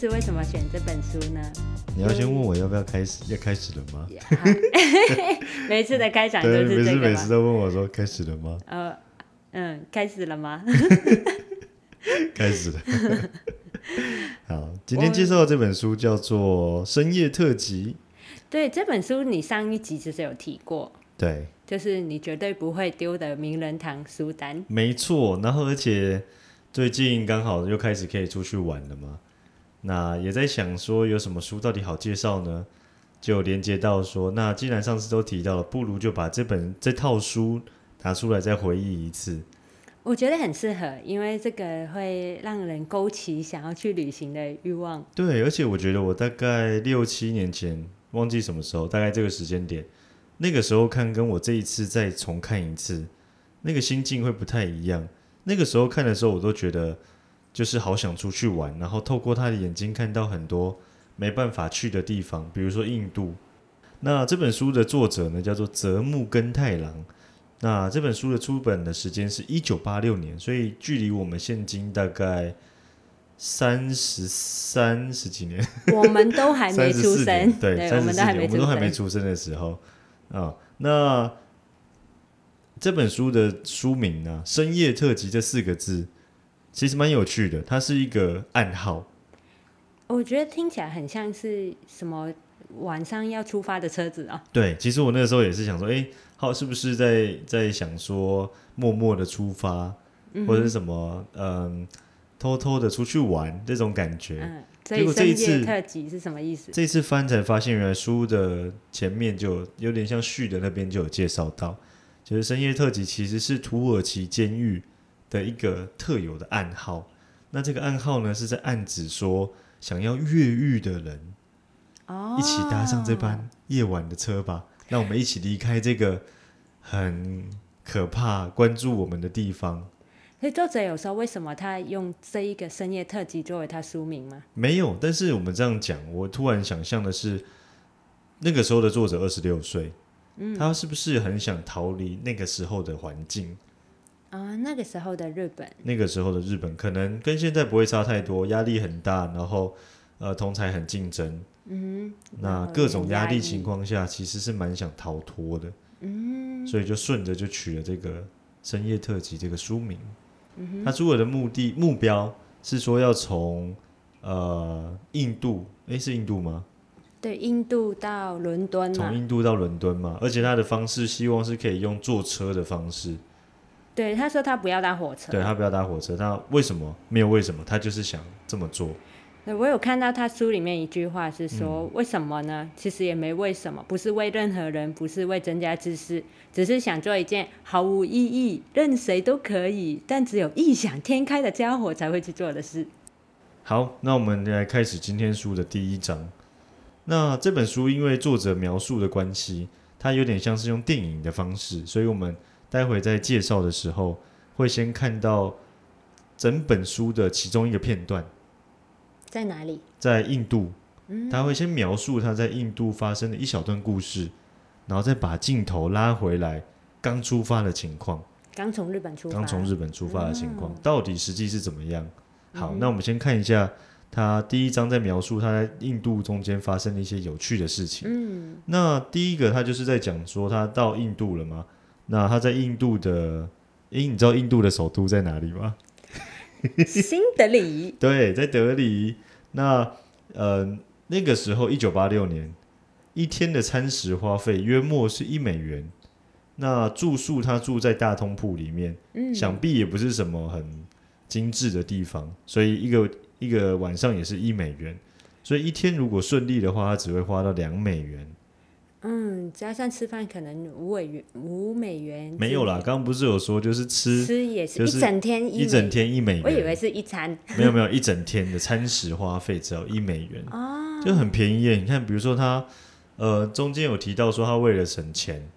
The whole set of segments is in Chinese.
就是为什么选这本书呢？你要先问我要不要开始，要开始了吗？每次的开场都是这个吗？次每次都问我说开始了吗？呃，嗯，开始了吗？开始了。好，今天介绍的这本书叫做《深夜特辑》。对，这本书你上一集其实有提过，对，就是你绝对不会丢的名人堂书单。没错。然后而且最近刚好又开始可以出去玩了嘛，那也在想说有什么书到底好介绍呢？就连接到说，那既然上次都提到了，不如就把这本这套书拿出来再回忆一次。我觉得很适合，因为这个会让人勾起想要去旅行的欲望。对，而且我觉得我大概六七年前，忘记什么时候，大概这个时间点，那个时候看跟我这一次再重看一次，那个心境会不太一样。那个时候看的时候，我都觉得就是好想出去玩，然后透过他的眼睛看到很多没办法去的地方，比如说印度。那这本书的作者呢，叫做泽木根太郎。那这本书的出本的时间是一九八六年，所以距离我们现今大概三十三十几年，我们都还没出生年，对，我们都还没出我们都还没生。出生的时候啊、那这本书的书名呢、深夜特辑”这四个字，其实蛮有趣的，它是一个暗号。我觉得听起来很像是什么晚上要出发的车子啊。对，其实我那个时候也是想说，哎，好，是不是在在想说默默的出发，或者是什么，嗯，偷偷的出去玩这种感觉。嗯，所结果这一次夜特辑是什么意思？这次翻才发现，原来书的前面就有点像序的那边就有介绍到，就是深夜特辑其实是土耳其监狱的一个特有的暗号。那这个暗号呢，是在暗指说想要越狱的人哦，一起搭上这班夜晚的车吧，让我们一起离开这个很可怕、关注我们的地方。所以作者有说为什么他用这一个深夜特辑作为他书名吗？没有，但是我们这样讲，我突然想象的是，那个时候的作者二十六岁，嗯他是不是很想逃离那个时候的环境？啊、那个时候的日本，那个时候的日本可能跟现在不会差太多，压力很大，然后呃，同才很竞争，嗯，那各种压力情况下，其实是蛮想逃脱的，嗯，所以就顺着就取了这个深夜特辑这个书名。嗯他出尔的目的目标是说要从呃印度，诶，是印度吗？对，印度到伦敦嘛。从，印度到伦敦嘛，而且他的方式希望是可以用坐车的方式，对，他说他不要搭火车，对他不要搭火车。他为什么？没有为什么，他就是想这么做。对我有看到他书里面一句话是说，嗯为什么呢？其实也没为什么，不是为任何人，不是为增加知识，只是想做一件毫无意义、任谁都可以，但只有异想天开的家伙才会去做的事。好，那我们来开始今天书的第一章。那这本书因为作者描述的关系，它有点像是用电影的方式，所以我们待会在介绍的时候会先看到整本书的其中一个片段，在哪里？在印度，嗯他会先描述他在印度发生的一小段故事，然后再把镜头拉回来刚出发的情况，刚从日本出发，刚从日本出发的情况，嗯到底实际是怎么样？好，那我们先看一下他第一章在描述他在印度中间发生的一些有趣的事情。嗯，那第一个他就是在讲说他到印度了吗？那他在印度的，诶，你知道印度的首都在哪里吗？新德里，对，在德里。那呃，那个时候一九八六年，一天的餐食花费约莫是一美元。那住宿他住在大通铺里面，嗯，想必也不是什么很精致的地方，所以一个一个晚上也是一美元。所以一天如果顺利的话，他只会花到两美元。嗯，加上吃饭可能五美元，五美元没有啦，刚刚不是有说就是吃吃也是就是一整天一整美，天一美元，我以为是一餐没有没有一整天的餐食花费只要一美元。哦，就很便宜耶。你看，比如说他，呃，中间有提到说他为了省钱，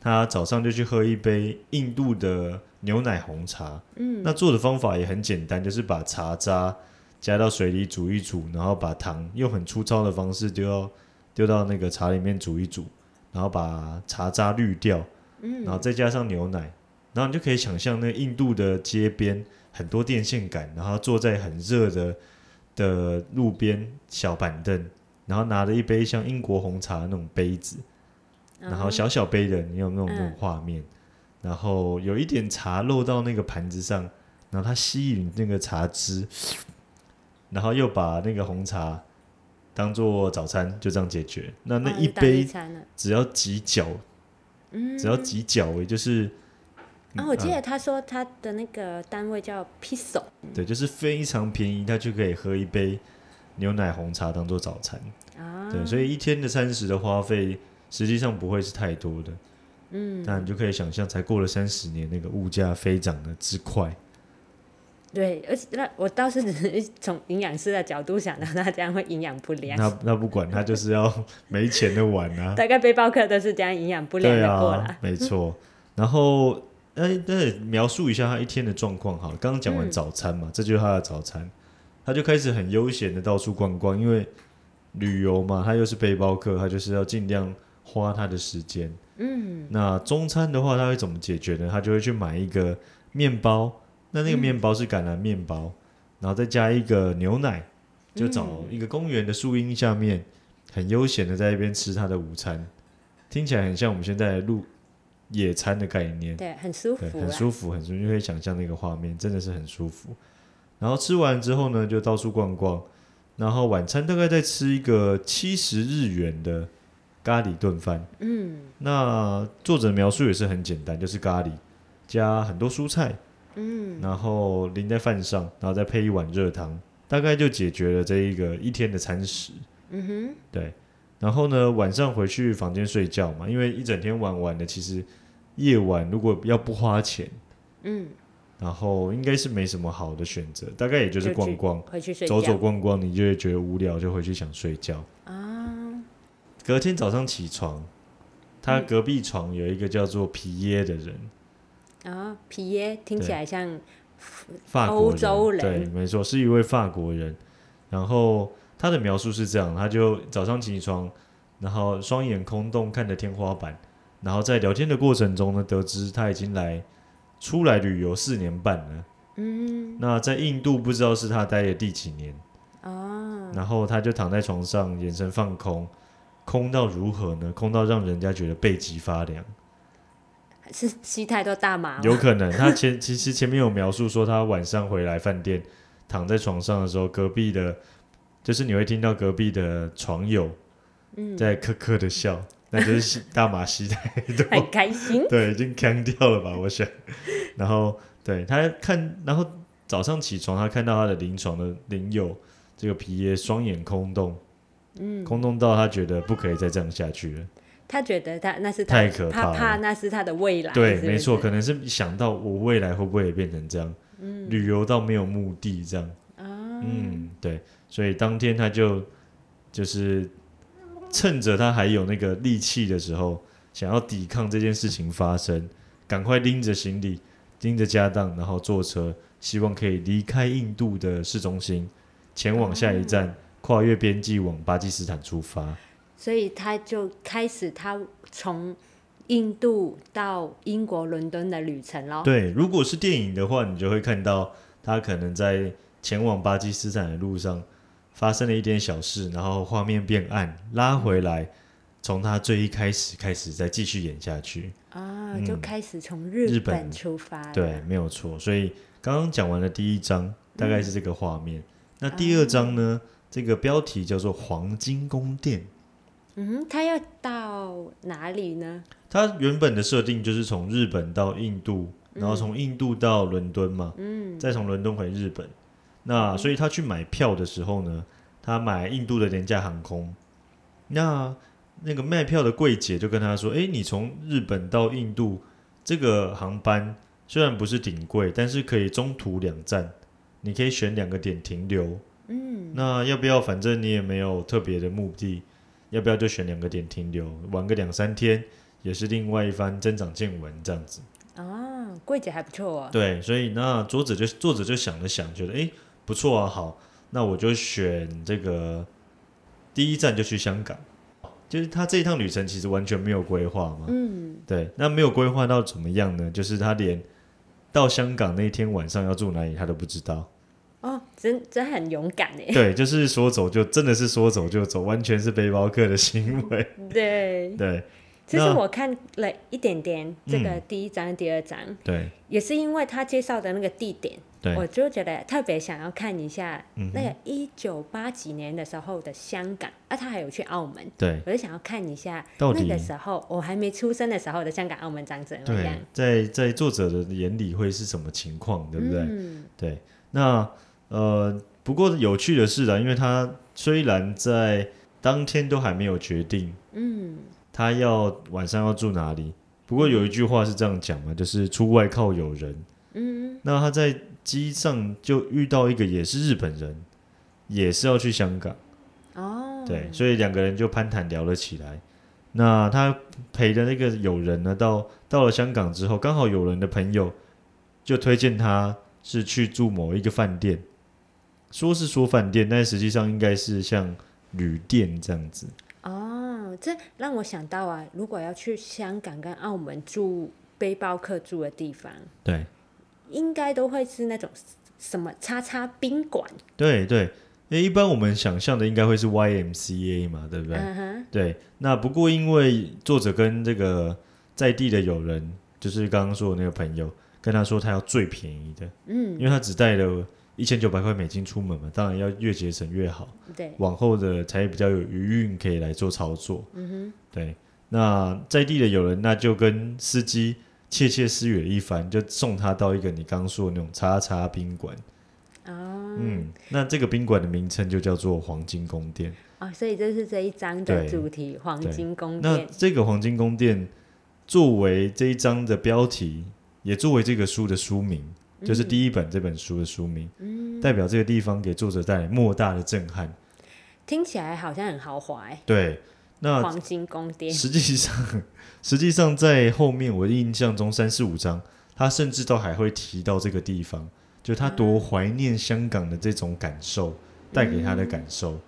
他早上就去喝一杯印度的牛奶红茶。嗯，那做的方法也很简单，就是把茶渣加到水里煮一煮，然后把糖用很粗糙的方式丢到丢到那个茶里面煮一煮，然后把茶渣滤掉，嗯，然后再加上牛奶，然后你就可以想象那印度的街边很多电线杆，然后坐在很热的的路边小板凳，然后拿着一杯像英国红茶那种杯子，然后小小杯的，你有那种那种画面，然后有一点茶漏到那个盘子上，然后它吸引那个茶汁，然后又把那个红茶当做早餐，就这样解决。那那一杯只要几角，嗯，只要几角，也就是。啊，我记得他说他的那个单位叫 piso，对，就是非常便宜，他就可以喝一杯牛奶红茶当做早餐。啊，对，所以一天的餐食的花费实际上不会是太多的。嗯，那你就可以想象，才过了三十年，那个物价飞涨的之快。对，而且那我倒是只是从营养师的角度想到，他这样会营养不良。那那不管他就是要没钱的玩啊。大概背包客都是这样营养不良的过来。没错。然后。哎，那描述一下他一天的状况好了。刚刚讲完早餐嘛，这就是他的早餐，他就开始很悠闲的到处逛逛，因为旅游嘛，他又是背包客，他就是要尽量花他的时间。嗯，那中餐的话，他会怎么解决呢？他就会去买一个面包，那那个面包是橄榄面包，然后再加一个牛奶，就找一个公园的树荫下面，很悠闲的在一边吃他的午餐，听起来很像我们现在录。野餐的概念，对，很舒服，很舒服，很舒服，就可以想象那个画面，真的是很舒服。然后吃完之后呢，就到处逛逛。然后晚餐大概再吃一个七十日元的咖喱炖饭。嗯，那作者描述也是很简单，就是咖喱加很多蔬菜，嗯，然后淋在饭上，然后再配一碗热汤，大概就解决了这一个一天的餐食。嗯哼，对。然后呢，晚上回去房间睡觉嘛，因为一整天玩玩的，其实。夜晚如果要不花钱，嗯，然后应该是没什么好的选择，大概也就是逛逛，回去睡走走逛逛，你就会觉得无聊，就回去想睡觉啊。隔天早上起床，他隔壁床有一个叫做皮耶的人啊，皮耶听起来像法国洲人，对，没错，是一位法国人。然后他的描述是这样，他就早上起床，然后双眼空洞看着天花板。然后在聊天的过程中呢，得知他已经来出来旅游四年半了。嗯，那在印度不知道是他待的第几年。哦。然后他就躺在床上，眼神放空，空到如何呢？空到让人家觉得背脊发凉。是吸太多大麻？有可能。他前其实前面有描述说，他晚上回来饭店躺在床上的时候，隔壁的，就是你会听到隔壁的床友在咳咳的笑。那就是吸大麻吸太多，很开心。对，已经干掉了吧？我想。然后，对他看，然后早上起床，他看到他的临床的邻友这个皮耶双眼空洞，嗯，空洞到他觉得不可以再这样下去了。他觉得他那是太可怕，怕那是他的未来。对，没错，可能是想到我未来会不会也变成这样？嗯，旅游到没有目的这样。啊，嗯，对，所以当天他就就是。趁着他还有那个力气的时候，想要抵抗这件事情发生，赶快拎着行李、拎着家当，然后坐车，希望可以离开印度的市中心，前往下一站，跨越边际往巴基斯坦出发。所以他就开始他从印度到英国伦敦的旅程喽。对，如果是电影的话，你就会看到他可能在前往巴基斯坦的路上。发生了一点小事，然后画面变暗，拉回来，从他最一开始开始再继续演下去啊，就开始从日本出发。对，没有错。所以刚刚讲完了第一章，大概是这个画面。那第二章呢？这个标题叫做《黄金宫殿》。嗯，他要到哪里呢？他原本的设定就是从日本到印度，然后从印度到伦敦嘛，嗯，再从伦敦回日本。那所以他去买票的时候呢，他买印度的廉价航空。那那个卖票的柜姐就跟他说：“哎，你从日本到印度这个航班虽然不是顶贵，但是可以中途两站，你可以选两个点停留。嗯，那要不要？反正你也没有特别的目的，要不要就选两个点停留，玩个两三天，也是另外一番增长见闻这样子。啊，柜姐还不错啊。对，所以那作者就作者就想了想，觉得哎。不错啊，好，那我就选这个第一站就去香港，就是他这一趟旅程其实完全没有规划嘛，嗯，对，那没有规划到怎么样呢？就是他连到香港那天晚上要住哪里他都不知道，哦，真真很勇敢哎。对，就是说走就真的是说走就走，完全是背包客的行为。对，对其实我看了一点点这个嗯第一章、第二章，对也是因为他介绍的那个地点，对我就觉得特别想要看一下那个一九八几年的时候的香港，啊，他还有去澳门，对我就想要看一下那个时候我还没出生的时候的香港、澳门长怎么样，，在在作者的眼里会是什么情况，对不对？嗯，对，那呃，不过有趣的是啊，因为他虽然在当天都还没有决定，嗯，他要晚上要住哪里，不过有一句话是这样讲嘛，就是出外靠友人。嗯，那他在机上就遇到一个也是日本人，也是要去香港，哦，对，所以两个人就攀谈聊了起来。那他陪的那个友人呢，到到了香港之后，刚好友人的朋友就推荐他是去住某一个饭店，说是说饭店，但实际上应该是像旅店这样子。哦，这让我想到啊，如果要去香港跟澳门住背包客住的地方，对。应该都会是那种什么叉叉宾馆，对对，因为一般我们想象的应该会是 YMCA 嘛，对不对？对，那不过因为作者跟这个在地的友人，就是刚刚说的那个朋友，跟他说他要最便宜的，嗯，因为他只带了一千九百块美金出门嘛，当然要越节省越好，对，往后的才比较有余韵可以来做操作。嗯哼对，那在地的友人那就跟司机窃窃私语了一番，就送他到一个你刚刚说的那种叉叉宾馆。哦，嗯，那这个宾馆的名称就叫做黄金宫殿。哦，所以这是这一章的主题——黄金宫殿那。这个黄金宫殿作为这一章的标题，也作为这个书的书名，就是第一本这本书的书名，嗯，代表这个地方给作者带来莫大的震撼。听起来好像很豪华哎，对，那黄金宫殿。实际上，实际上在后面我的印象中三四五章，他甚至都还会提到这个地方，就他多怀念香港的这种感受带给他的感受。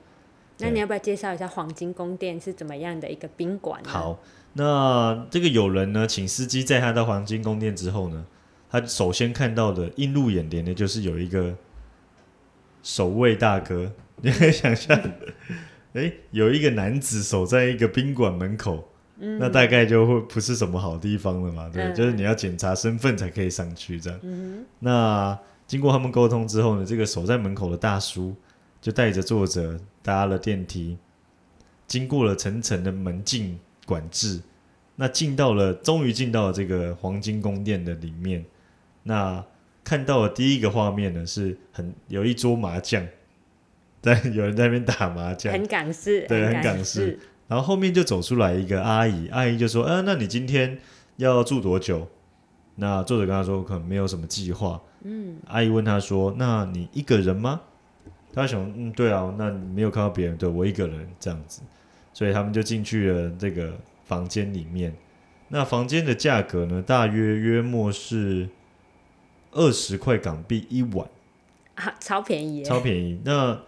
那你要不要介绍一下黄金宫殿是怎么样的一个宾馆？，好，那这个友人呢，请司机载他到黄金宫殿之后呢，他首先看到的映入眼帘的就是有一个守卫大哥，你可以想象，诶，有一个男子守在一个宾馆门口，那大概就会不是什么好地方了嘛，对，嗯就是你要检查身份才可以上去这样。嗯那经过他们沟通之后呢，这个守在门口的大叔就带着作者搭了电梯，经过了层层的门禁管制，那进到了，终于进到了这个黄金宫殿的里面。那看到的第一个画面呢，是很有一桌麻将，在有人在那边打麻，将，很港式，对很港港式。然后后面就走出来一个阿姨，阿姨就说：“呃，那你今天要住多久？”那作者跟他说：“可能没有什么计划。”嗯，阿姨问他说：“那你一个人吗？”他想：“嗯，对啊，那你没有看到别人，对我一个人这样子。”所以他们就进去了这个房间里面。那房间的价格呢，大约约莫是二十块港币一晚，啊，超便宜，超便宜。那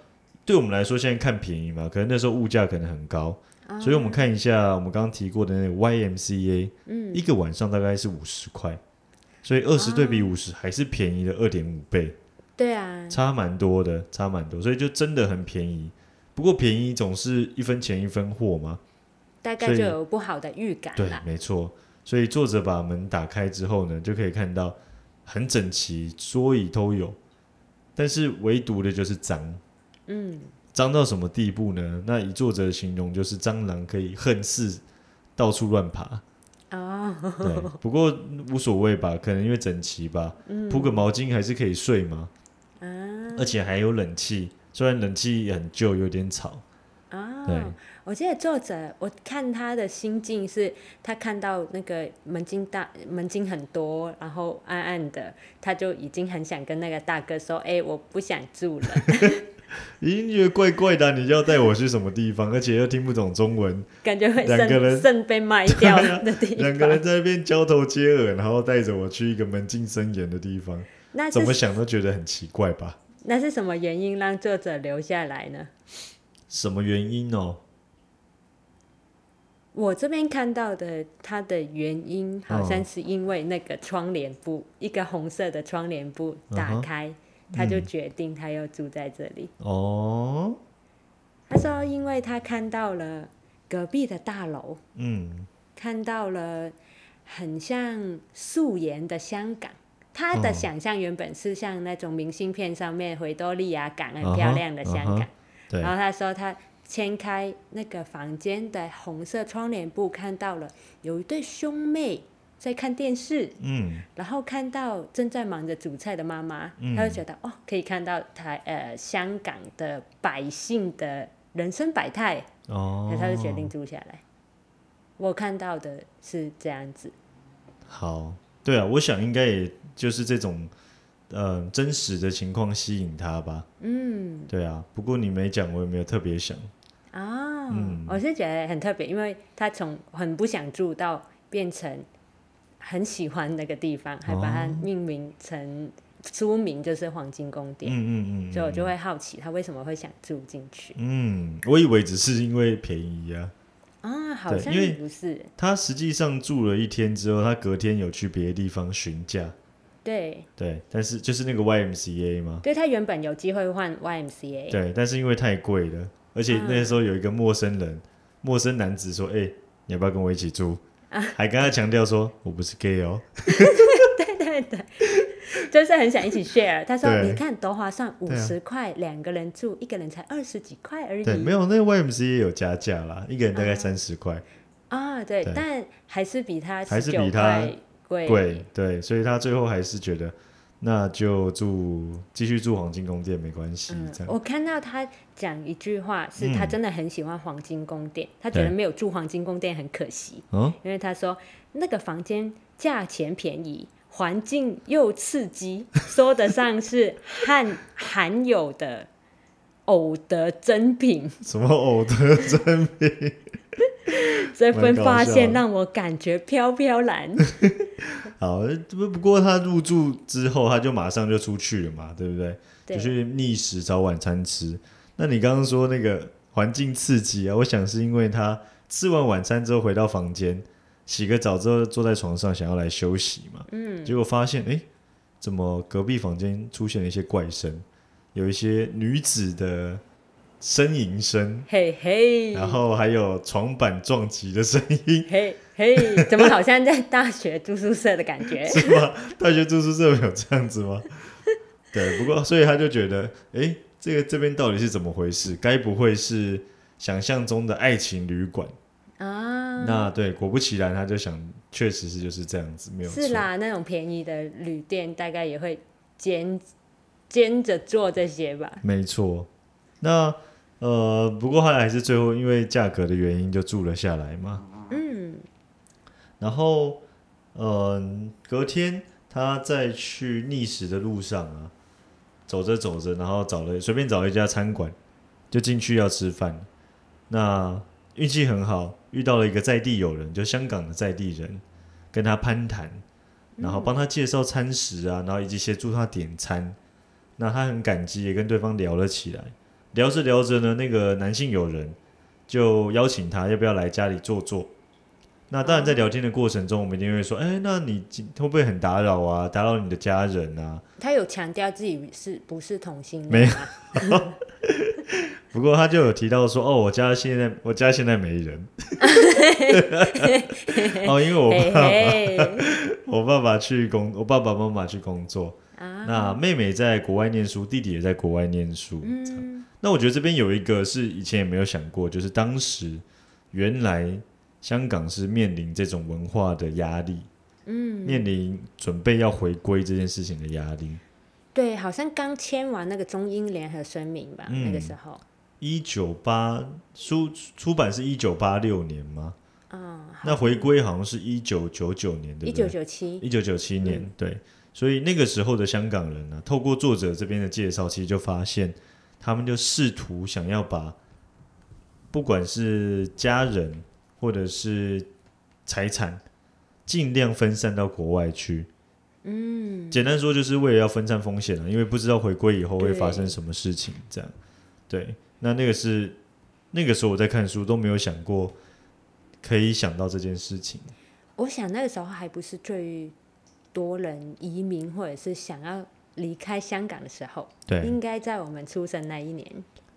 对我们来说，现在看便宜嘛，可能那时候物价可能很高，啊所以我们看一下我们刚刚提过的那个 YMCA，嗯一个晚上大概是五十块，所以二十对比五十还是便宜了二点五倍。对啊，差蛮多的，差蛮多，所以就真的很便宜。不过便宜总是一分钱一分货嘛，大概就有不好的预感对，。没错。所以作者把门打开之后呢，就可以看到很整齐，桌椅都有，但是唯独的就是脏，嗯，脏到什么地步呢？那以作者的形容就是蟑螂可以恨似到处乱爬。哦，对，不过无所谓吧，可能因为整齐吧，嗯。铺个毛巾还是可以睡嘛，啊。而且还有冷气，虽然冷气很旧，有点吵。对啊，我记得作者，我看他的心境是，他看到那个门禁大门禁很多，然后暗暗的，他就已经很想跟那个大哥说，哎、我不想住了。已经觉得怪怪的啊、你就要带我去什么地方，而且又听不懂中文，感觉会两个人肾肾被卖掉的地方。两个人在那边交头接耳，然后带着我去一个门禁森严的地方，那怎么想都觉得很奇怪吧？那是什么原因让作者留下来呢？什么原因哦？我这边看到的，它的原因好像哦是因为那个窗帘布，一个红色的窗帘布打开，他就嗯决定他要住在这里。哦，他说，因为他看到了隔壁的大楼，嗯看到了很像素颜的香港。他的哦想象原本是像那种明信片上面维多利亚港很漂亮的香港对。然后他说他掀开那个房间的红色窗帘布，看到了有一对兄妹在看电视，嗯。然后看到正在忙着煮菜的妈妈，嗯。他就觉得哦，可以看到台呃香港的百姓的人生百态，哦。他就决定住下来。我看到的是这样子，好，对啊，我想应该也就是这种呃真实的情况吸引他吧。嗯对啊，不过你没讲，我也没有特别想。啊，嗯我是觉得很特别，因为他从很不想住到变成很喜欢那个地方，还把它哦命名成书名就是黄金宫嗯殿，嗯嗯嗯，所以我就嗯会好奇他为什么会想住进去嗯，我以为只是因为便宜啊。啊，好像不是，他实际上住了一天之后，他隔天有去别的地方询价。对对，但是就是那个 YMCA 嘛，对，他原本有机会换 YMCA，对，但是因为太贵了，而且那时候有一个陌生人，陌生男子说：“哎、你要不要跟我一起住？” 还跟他强调说：“我不是 gay 哦。对对对，就是很想一起 share。他说：“你看多划算，五十块两个人住，一个人才二十几块而”已。对，没有那个 YMCA 有加价啦，一个人大概三十块，啊，对，对但还是比他还是比他块贵。贵，对，所以他最后还是觉得那就住继续住黄金宫殿没关系，嗯这，样。我看到他讲一句话，是他嗯真的很喜欢黄金宫殿，他觉得对没有住黄金宫殿很可惜，嗯，因为他说那个房间价钱便宜，环境又刺激，说得上是罕罕有的偶得珍品。什么偶的真这份发现让我感觉飘飘然。好，不不过他入住之后，他就马上就出去了嘛，对不对？对就去觅食找晚餐吃。那你刚刚说那个环境刺激啊，我想是因为他吃完晚餐之后回到房间，洗个澡之后坐在床上想要来休息嘛，嗯，结果发现哎，诶怎么隔壁房间出现了一些怪声，有一些女子的呻吟声，嘿嘿，然后还有床板撞击的声音，嘿嘿，怎么好像在大学住宿舍的感觉？是吗？大学住宿舍有这样子吗？对，不过所以他就觉得，诶，这个这边到底是怎么回事？该不会是想象中的爱情旅馆？啊，那对，果不其然，他就想，确实是就是这样子，没有错。是啦，那种便宜的旅店大概也会兼兼着做这些吧。没错。那呃，不过后来还是最后因为价格的原因就住了下来嘛。嗯，然后，嗯、隔天他在去觅食的路上啊，走着走着，然后找了随便找了一家餐馆，就进去要吃饭。那运气很好，遇到了一个在地友人，就香港的在地人，跟他攀谈，然后帮他介绍餐食啊，然后以及协助他点餐。那他很感激，也跟对方聊了起来。聊着聊着呢，那个男性友人就邀请他要不要来家里坐坐。那当然，在聊天的过程中，我们一定会说：“哎、那你今会不会很打扰啊？打扰你的家人啊他有强调自己是不是同性没恋有？？”不过他就有提到说：“哦，我家现在我家现在没人。哦，因为我嘿爸爸嘿，我爸爸去工，我爸爸妈妈去工作。啊，那妹妹在国外念书，弟弟也在国外念书。嗯，那我觉得这边有一个是以前也没有想过，就是当时原来香港是面临这种文化的压力，嗯，面临准备要回归这件事情的压力。对，好像刚签完那个中英联合声明吧，嗯那个时候，一九八出出版是一九八六年吗？嗯，那回归好像是一九九九年，对一九不对？九七，一九九七年，嗯对。所以那个时候的香港人呢、透过作者这边的介绍，其实就发现，他们就试图想要把，不管是家人或者是财产，尽量分散到国外去。嗯，简单说，就是为了要分散风险啊，因为不知道回归以后会发生什么事情，这样。对，那那个是那个时候我在看书都没有想过可以想到这件事情。我想那个时候还不是最多人移民或者是想要离开香港的时候，对。应该在我们出生那一年，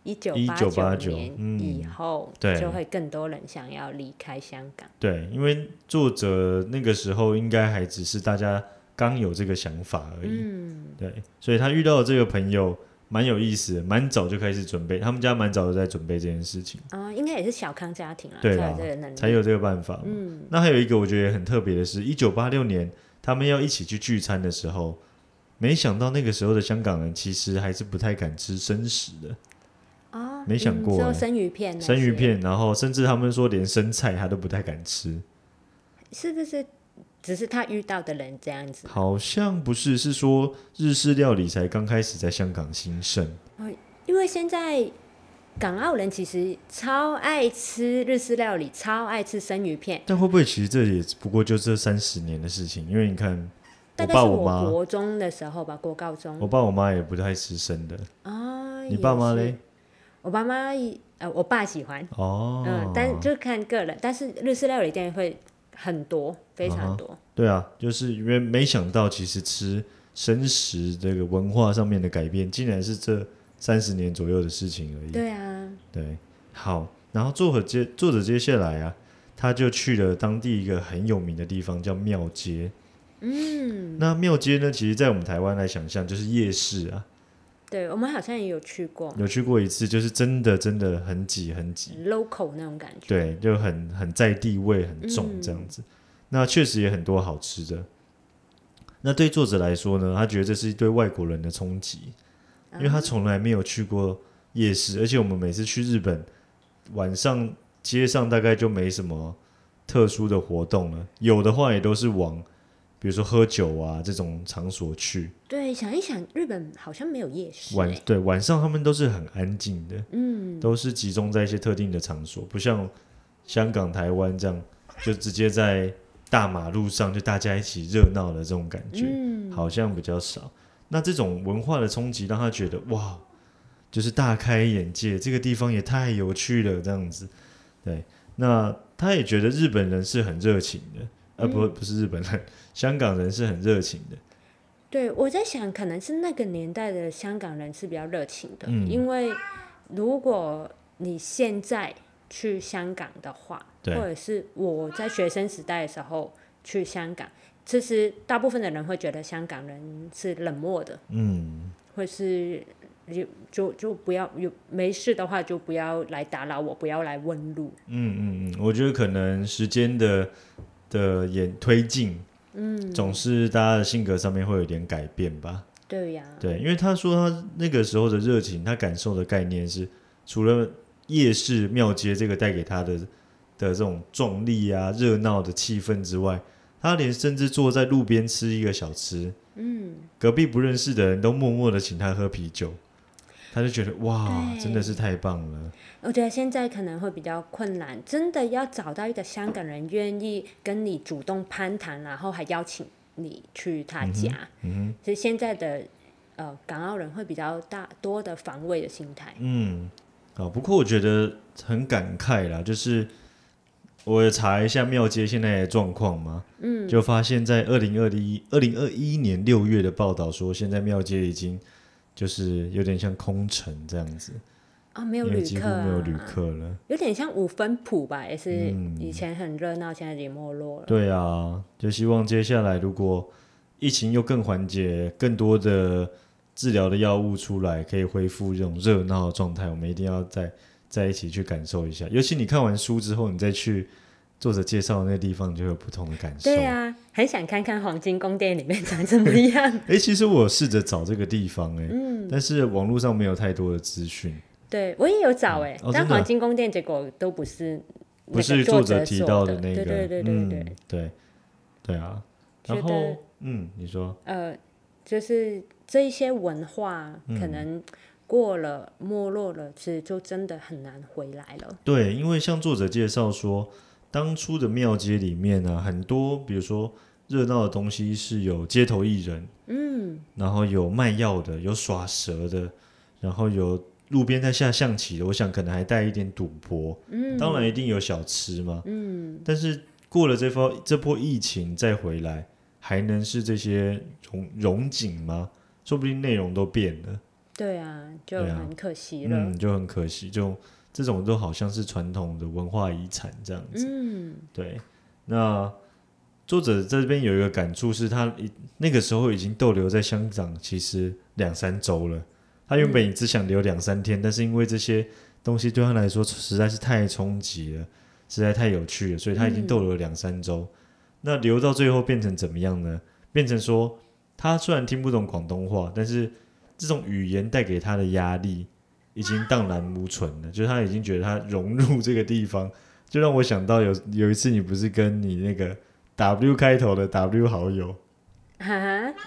一九1989年嗯。以后，对。就会更多人想要离开香港。对，因为作者那个时候应该还只是大家刚有这个想法而已，嗯，对，所以他遇到的这个朋友蛮有意思的，蛮早就开始准备，他们家蛮早就在准备这件事情，啊、应该也是小康家庭啊，才对啦有这个能力，才有这个办法。嗯，那还有一个我觉得很特别的是，一九八六年他们要一起去聚餐的时候，没想到那个时候的香港人其实还是不太敢吃生食的，啊，没想过欸嗯生鱼片，生鱼片，然后甚至他们说连生菜他都不太敢吃，是不是？只是他遇到的人这样子，好像不是，是说日式料理才刚开始在香港兴盛，因为现在港澳人其实超爱吃日式料理，超爱吃生鱼片。但会不会其实这也不过就这三十年的事情？因为你看我大概是我国中的时候吧，国高中我爸我妈也不太吃生的，啊。你爸妈嘞？？我爸妈呃，我爸喜欢，哦，嗯，但就看个人。但是日式料理店会很多，非常多。对啊，就是因为没想到，其实吃生食这个文化上面的改变，竟然是这三十年左右的事情而已。对啊，对，好，然后作者接作者接下来啊，他就去了当地一个很有名的地方，叫庙街。嗯，那庙街呢，其实在我们台湾来想象就是夜市啊，对，我们好像也有去过。有去过一次，就是真的真的很挤很挤，local 那种感觉。对，就很很在地位很重嗯。这样子。那确实也很多好吃的。那对作者来说呢，他觉得这是对外国人的冲击，因为他从来没有去过夜市，而且我们每次去日本，晚上街上大概就没什么特殊的活动了，有的话也都是往比如说喝酒啊这种场所去。对，想一想，日本好像没有夜市、欸。晚对晚上他们都是很安静的，嗯，都是集中在一些特定的场所，不像香港、台湾这样，就直接在大马路上就大家一起热闹的这种感觉，嗯，好像比较少。那这种文化的冲击让他觉得哇，就是大开眼界，这个地方也太有趣了，这样子。对，那他也觉得日本人是很热情的，呃，不，嗯不是日本人，香港人是很热情的。对，我在想，可能是那个年代的香港人是比较热情的，嗯因为如果你现在去香港的话，或者是我在学生时代的时候去香港，其实大部分的人会觉得香港人是冷漠的，嗯，或是就就就不要有没事的话就不要来打扰我，不要来问路。嗯嗯嗯，我觉得可能时间的的演推进，嗯，总是大家的性格上面会有点改变吧。对呀、对，因为他说他那个时候的热情，他感受的概念是，除了夜市庙街这个带给他的的这种重力啊、热闹的气氛之外，他连甚至坐在路边吃一个小吃，嗯，隔壁不认识的人都默默的请他喝啤酒，他就觉得哇，真的是太棒了。我觉得现在可能会比较困难，真的要找到一个香港人愿意跟你主动攀谈，然后还邀请你去他家。嗯所以现在的呃港澳人会比较大多的防卫的心态。嗯，啊，不过我觉得很感慨啦，就是我也查一下庙街现在的状况嘛，嗯，就发现在二零二一二零二一年六月的报道说，现在庙街已经就是有点像空城这样子，啊，没有旅客、啊，没有旅客了。有点像五分埔吧，也是嗯以前很热闹，现在已经没落了。对啊，就希望接下来如果疫情又更缓解，更多的治疗的药物出来，可以恢复这种热闹的状态，我们一定要再在一起去感受一下。尤其你看完书之后，你再去作者介绍的那个地方，就有不同的感受。对啊，很想看看黄金宫殿里面长怎么样。哎、其实我试着找这个地方、诶，嗯，但是网络上没有太多的资讯，对我也有找哎、哦但黄金宫殿结果都不是不是作者提到的那个，对对对对嗯对，对对啊。然后，嗯，你说，呃，就是这一些文化嗯可能过了、没落了，其实就真的很难回来了。对，因为像作者介绍说，当初的庙街里面呢、很多比如说热闹的东西是有街头艺人，嗯，然后有卖药的，有耍蛇的，然后有路边在下象棋的，我想可能还带一点赌博，嗯，当然一定有小吃嘛。嗯，但是过了这波这波疫情再回来，还能是这些荣荣景吗？说不定内容都变了，对啊，就很可惜了。嗯，就很可惜，就这种都好像是传统的文化遗产这样子。嗯，对，那作者这边有一个感触是他一那个时候已经逗留在香港，其实两三周了。他原本只想留两三天，但是因为这些东西对他来说实在是太冲击了，实在太有趣了，所以他已经逗留了两三周。那留到最后变成怎么样呢？变成说他虽然听不懂广东话，但是这种语言带给他的压力已经荡然无存了，就是他已经觉得他融入这个地方，就让我想到有有一次你不是跟你那个 W 开头的 W 好友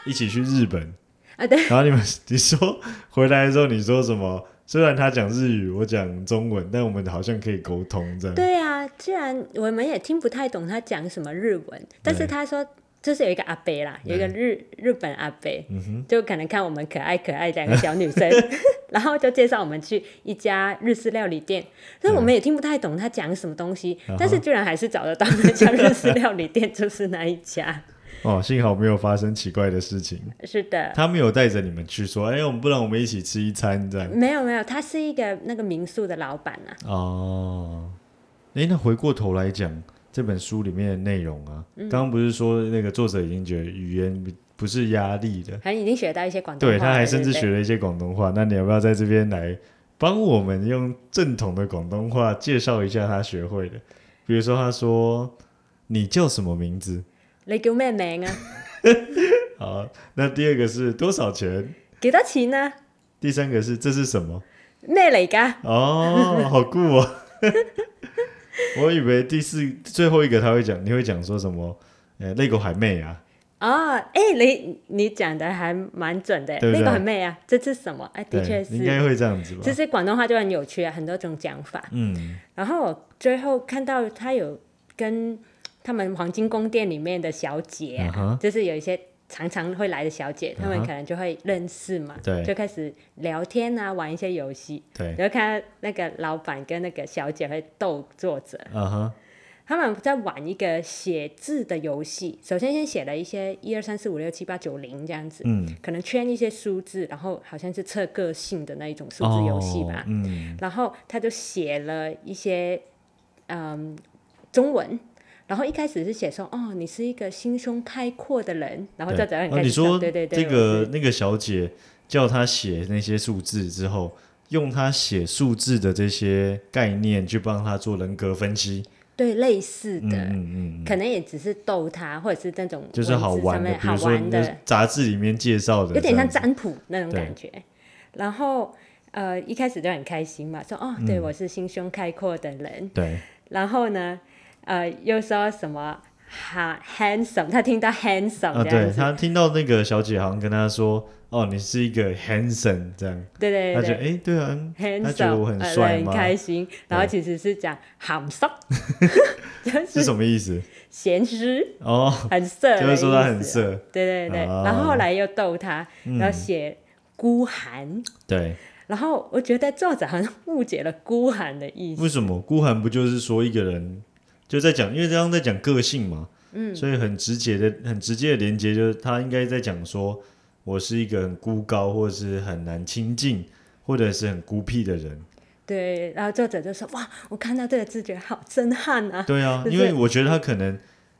一起去日本，啊对，然后你们你说回来的时候你说什么？虽然他讲日语，我讲中文，但我们好像可以沟通这样。对啊，既然我们也听不太懂他讲什么日文，但是他说就是有一个阿伯啦，有一个日日本阿伯，嗯就可能看我们可爱可爱两个小女生，然后就介绍我们去一家日式料理店，所以我们也听不太懂他讲什么东西，嗯但是居然还是找得到那家日式料理店，就是那一家。哦，幸好没有发生奇怪的事情。是的，他没有带着你们去说，哎、我们不然我们一起吃一餐这样。没有没有，他是一个那个民宿的老板啊。哦，哎、那回过头来讲这本书里面的内容啊，嗯刚刚不是说那个作者已经觉得语言不不是压力的，还已经学到一些广东话了，对，他还甚至学了一些广东话。那你要不要在这边来帮我们用正统的广东话介绍一下他学会的？比如说，他说：“你叫什么名字你叫咩名啊？？” 好，那第二个是多少钱？几多錢啊？第三个是这是什么？咩嚟噶？哦，好酷哦！我以为第四最后一个他会讲，你会讲说什么？呃，那個海妹啊，哦，哎、你你讲的还蛮准的，那個很美啊，这是什么？哎，的對確，應該是。會這樣子吧其？實廣東話就很有趣啊，很多种讲法。嗯，然后我最后看到他有跟他们黄金宫殿里面的小姐啊嗯就是有一些常常会来的小姐，他嗯哼。們可能就会认识嘛，對就开始聊天啊，玩一些游戏，对，然後看到那个老板跟那个小姐會鬥作者，啊哈，他们在玩一个写字的游戏。首先先写了一些一二三四五六七八九零这样子，嗯，可能圈一些数字，然后好像是测个性的那一种数字游戏吧。哦嗯，然后他就写了一些嗯中文，然后一开始是写说哦，你是一个心胸开阔的人，然後對哦，作者很開始你說對對對，這我是個那个小姐叫他写那些数字之后，用他写数字的这些概念去帮他做人格分析，对，类似的。嗯嗯嗯，可能也只是逗他，或者是那种就是好玩的，好玩的，雜志裡面介绍的，有点像占卜那种感觉。然后呃，一开始就很开心嘛，说哦，對、我是心胸开阔的人。对，然后呢，呃，又说什么哈 handsome，他听到 handsome 啊，這樣子，對他听到那个小姐好像跟他说，哦，你是一个 handsome 這樣，對對他觉得哎，对啊，嗯他覺得 handsome，我很呃帥嗎？很开心。然后其实是講鹹濕，就 是是什么意思？咸湿，哦，很色，就是说他很。色，對對對，哦然后后来又逗他，然後嗯，寫孤寒。对，然后我觉得作者好像误解了孤寒的意思。为什么孤寒不就是说一个人就在讲，因为刚刚在讲个性嘛，嗯，所以很直接的、很直接的连接，就是他应该在讲说我是一个很孤高，或者是很难亲近，或者是很孤僻的人。对，然后作者就说：哇，我看到这个字觉得好震撼啊！对啊，就是因为我觉得他可能，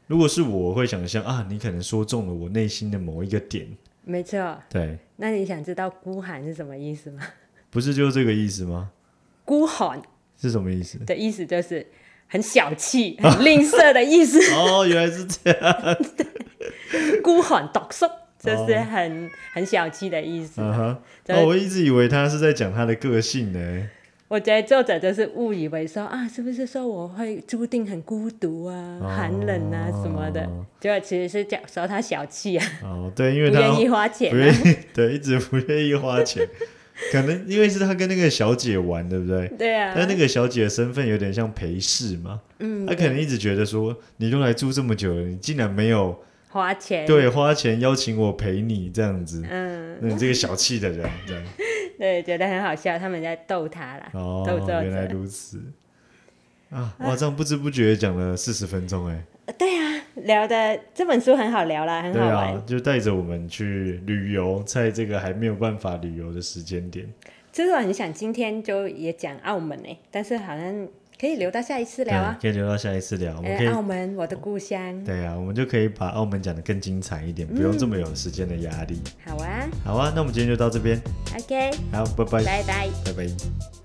如果是我，我會想象啊，你可能说中了我内心的某一个点。没错。对，那你想知道孤寒是什么意思吗？不是就是这个意思吗？孤寒是什么意思？的意思就是很小气、很吝啬的意思。哦，原来是这样，孤寒獨縮就是很、很小气的意思。哦，我一直以为他是在讲他的个性呢。我觉得作者就是误以为说啊，是不是说我会注定很孤独啊、哦寒冷啊什么的？結果其实是讲说他小气啊，哦，对，因為不他願意花钱、啊。不願意，對，一直不愿意花錢，可能因为是他跟那个小姐玩，对不对？对啊，但那个小姐的身份有点像陪侍嘛，嗯，他可能一直觉得说，你都来住这么久了，你竟然没有花钱，对花钱邀请我陪你这样子，嗯，那你这个小气的人，这样，对，觉得很好笑，他们在逗他啦。哦原来如此。啊，哇，这样不知不觉讲了四十分钟，哎，呃對啊，聊的这本书很好聊啦，很好玩。啊，就带着我们去旅游，在这个还没有办法旅游的时间点。其实我很想今天就也讲澳门呢，但是好像可以留到下一次聊啊。可以留到下一次聊。我们哎可以，澳门，我的故乡。对啊，我们就可以把澳门讲得更精彩一点，不用这么有时间的压力。好啊好啊，那我们今天就到这边，，OK，好，拜拜，拜拜。拜拜。